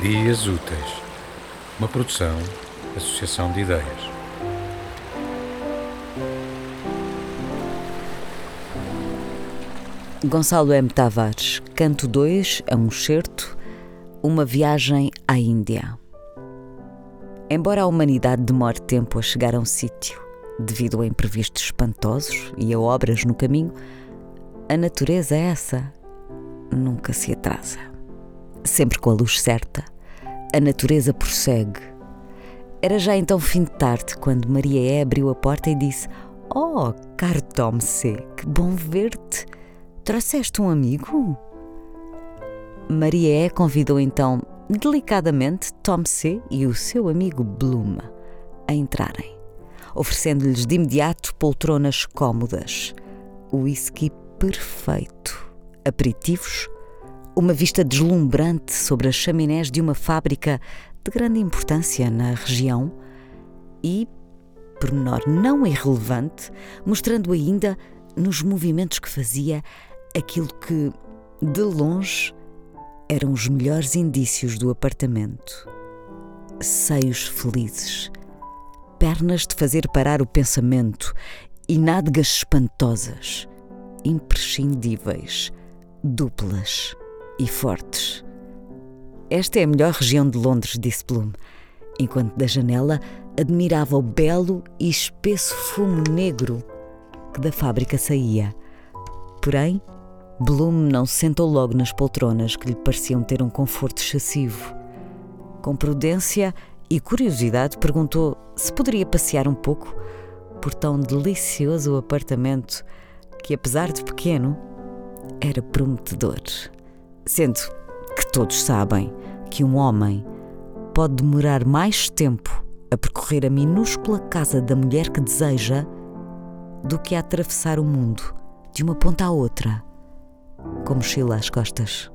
Dias Úteis, uma produção, associação de ideias. Gonçalo M. Tavares, canto 2, a um certo, uma viagem à Índia. Embora a humanidade demore tempo a chegar a um sítio, devido a imprevistos espantosos e a obras no caminho, a natureza é essa nunca se atrasa. Sempre com a luz certa, a natureza prossegue. Era já então fim de tarde quando Maria E abriu a porta e disse: Oh, caro Tom C., que bom ver-te! Trouxeste um amigo? Maria E convidou então delicadamente Tom C. e o seu amigo Bloom a entrarem, oferecendo-lhes de imediato poltronas cômodas, whisky perfeito, aperitivos, uma vista deslumbrante sobre as chaminés de uma fábrica de grande importância na região e, pormenor não irrelevante, mostrando ainda nos movimentos que fazia aquilo que, de longe, eram os melhores indícios do apartamento. Seios felizes, pernas de fazer parar o pensamento e nádegas espantosas, imprescindíveis, duplas e fortes. Esta é a melhor região de Londres, disse Bloom, enquanto da janela admirava o belo e espesso fumo negro que da fábrica saía. Porém, Bloom não se sentou logo nas poltronas que lhe pareciam ter um conforto excessivo. Com prudência e curiosidade, perguntou se poderia passear um pouco por tão delicioso apartamento que, apesar de pequeno, era prometedor. Sendo que todos sabem que um homem pode demorar mais tempo a percorrer a minúscula casa da mulher que deseja do que a atravessar o mundo de uma ponta à outra, com mochila às costas.